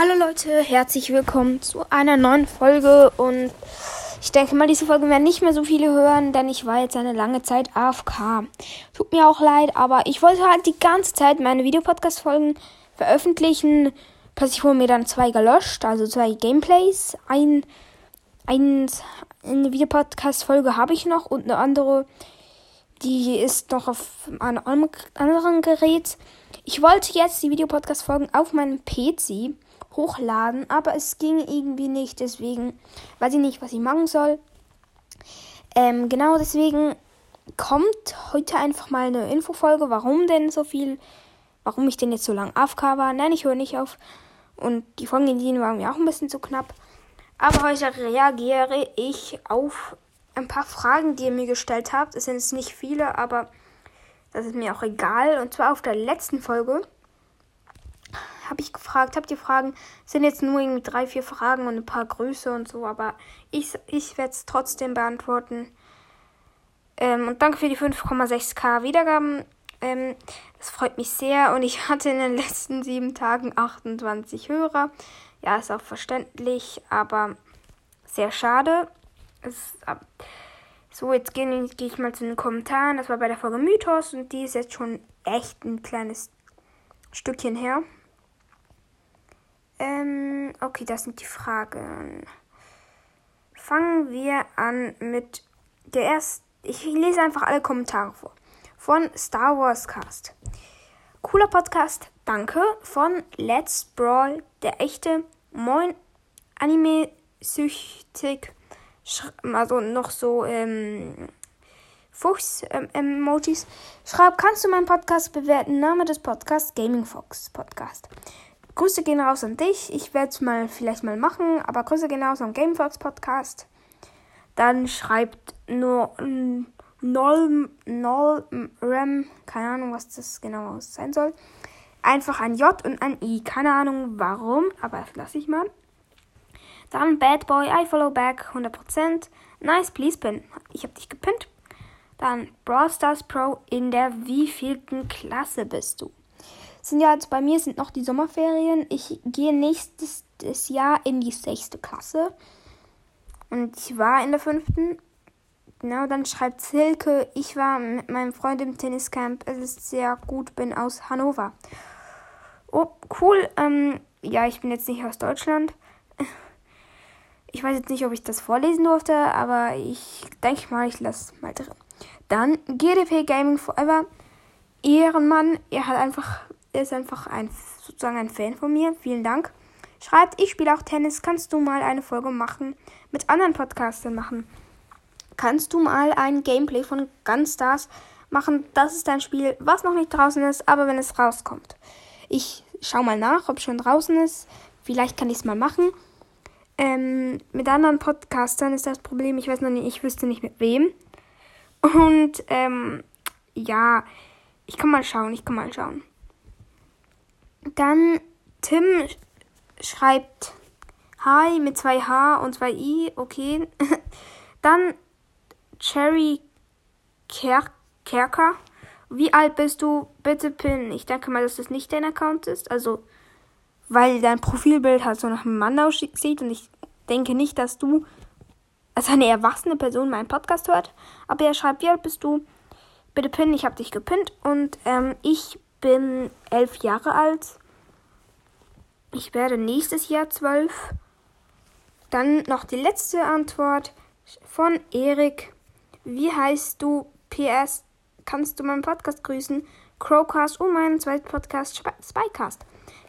Hallo Leute, herzlich willkommen zu einer neuen Folge und ich denke mal, diese Folge werden nicht mehr so viele hören, denn ich war jetzt eine lange Zeit AFK. Tut mir auch leid, aber ich wollte halt die ganze Zeit meine Videopodcast-Folgen veröffentlichen. Plötzlich wurden mir dann zwei gelöscht, also zwei Gameplays. Ein, ein, eine Videopodcast-Folge habe ich noch und eine andere, die ist noch auf einem anderen Gerät. Ich wollte jetzt die Videopodcast-Folgen auf meinem PC hochladen, aber es ging irgendwie nicht. Deswegen weiß ich nicht, was ich machen soll. Ähm, genau deswegen kommt heute einfach mal eine Infofolge, warum denn so viel, warum ich denn jetzt so lange AFK war. Nein, ich höre nicht auf. Und die Folgen die waren mir auch ein bisschen zu knapp. Aber heute reagiere ich auf ein paar Fragen, die ihr mir gestellt habt. Es sind jetzt nicht viele, aber das ist mir auch egal. Und zwar auf der letzten Folge habe ich gefragt, habt ihr Fragen? Sind jetzt nur irgendwie drei, vier Fragen und ein paar Grüße und so, aber ich, ich werde es trotzdem beantworten. Ähm, und danke für die 5,6k Wiedergaben. Ähm, das freut mich sehr und ich hatte in den letzten sieben Tagen 28 Hörer. Ja, ist auch verständlich, aber sehr schade. Es, so, jetzt gehe geh ich mal zu den Kommentaren. Das war bei der Folge Mythos und die ist jetzt schon echt ein kleines Stückchen her. Ähm, okay, das sind die Fragen. Fangen wir an mit der ersten. Ich lese einfach alle Kommentare vor. Von Star Wars Cast. Cooler Podcast, danke. Von Let's Brawl, der echte Moin Anime-süchtig. Also noch so ähm, Fuchs-Emojis. Ähm, Schreib, kannst du meinen Podcast bewerten? Name des Podcasts Gaming Fox Podcast. Grüße gehen raus an dich. Ich werde es mal vielleicht mal machen, aber Grüße gehen raus am Gamefox Podcast. Dann schreibt nur Null Rem, keine Ahnung, was das genau sein soll. Einfach ein J und ein I. Keine Ahnung warum, aber das lasse ich mal. Dann Bad Boy, I follow back, 100%. Nice, please pin. Ich habe dich gepinnt. Dann Brawl Stars Pro in der wievielten Klasse bist du? Sind ja jetzt bei mir sind noch die Sommerferien. Ich gehe nächstes Jahr in die sechste Klasse. Und ich war in der fünften. Genau, dann schreibt Silke, ich war mit meinem Freund im Tenniscamp. Es ist sehr gut, bin aus Hannover. Oh, cool. Ähm, ja, ich bin jetzt nicht aus Deutschland. Ich weiß jetzt nicht, ob ich das vorlesen durfte, aber ich denke mal, ich lasse mal drin. Dann GDP Gaming Forever. Ehrenmann, er hat einfach er ist einfach ein, sozusagen ein Fan von mir. Vielen Dank. Schreibt, ich spiele auch Tennis. Kannst du mal eine Folge machen? Mit anderen Podcastern machen. Kannst du mal ein Gameplay von Gunstars machen? Das ist ein Spiel, was noch nicht draußen ist, aber wenn es rauskommt. Ich schau mal nach, ob es schon draußen ist. Vielleicht kann ich es mal machen. Ähm, mit anderen Podcastern ist das Problem, ich weiß noch nicht, ich wüsste nicht mit wem. Und ähm, ja, ich kann mal schauen, ich kann mal schauen. Dann Tim schreibt Hi mit zwei H und zwei I, okay. Dann Cherry Ker Kerker. Wie alt bist du? Bitte pin. Ich denke mal, dass das nicht dein Account ist. Also, weil dein Profilbild halt so nach einem Mann aussieht und ich denke nicht, dass du als eine erwachsene Person meinen Podcast hört. Aber er schreibt, wie alt bist du? Bitte pin, ich habe dich gepinnt und ähm, ich bin elf Jahre alt. Ich werde nächstes Jahr zwölf. Dann noch die letzte Antwort von Erik. Wie heißt du? PS. Kannst du meinen Podcast grüßen? Crowcast und meinen zweiten Podcast Spycast.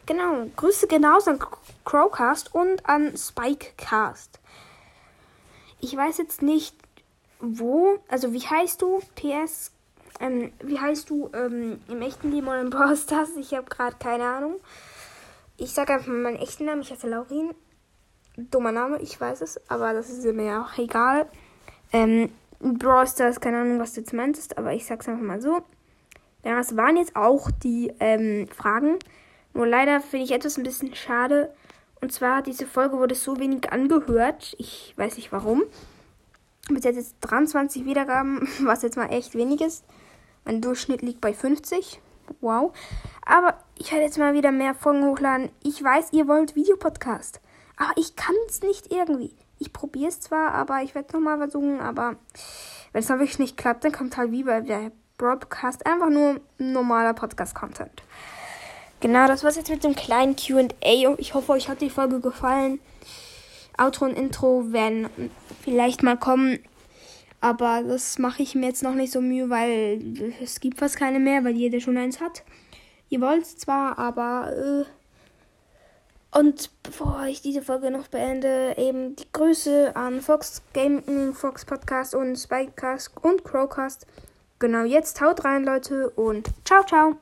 Genau, Grüße genauso an Crowcast und an Spikecast. Ich weiß jetzt nicht, wo, also wie heißt du? PS ähm, wie heißt du ähm, im echten Leben oder im Brawl? Ich habe gerade keine Ahnung. Ich sage einfach mal meinen echten Namen. Ich heiße Laurin. Dummer Name, ich weiß es, aber das ist mir ja auch egal. Ähm, Brawl Stars, keine Ahnung, was du jetzt meintest, aber ich sag's einfach mal so. Ja, das waren jetzt auch die ähm, Fragen. Nur leider finde ich etwas ein bisschen schade. Und zwar, diese Folge wurde so wenig angehört. Ich weiß nicht warum. Bis jetzt 23 Wiedergaben, was jetzt mal echt wenig ist. Mein Durchschnitt liegt bei 50. Wow. Aber ich werde jetzt mal wieder mehr Folgen hochladen. Ich weiß, ihr wollt Videopodcast. Aber ich kann es nicht irgendwie. Ich probiere es zwar, aber ich werde es nochmal versuchen. Aber wenn es dann wirklich nicht klappt, dann kommt halt wie bei der Broadcast einfach nur normaler Podcast-Content. Genau, das war's jetzt mit dem kleinen QA. Ich hoffe, euch hat die Folge gefallen. Outro und Intro werden vielleicht mal kommen. Aber das mache ich mir jetzt noch nicht so Mühe, weil es gibt fast keine mehr, weil jeder schon eins hat. Ihr wollt zwar, aber. Äh und bevor ich diese Folge noch beende, eben die Grüße an Fox Gaming, Fox Podcast und Spikecast und Crowcast. Genau jetzt haut rein, Leute, und ciao, ciao.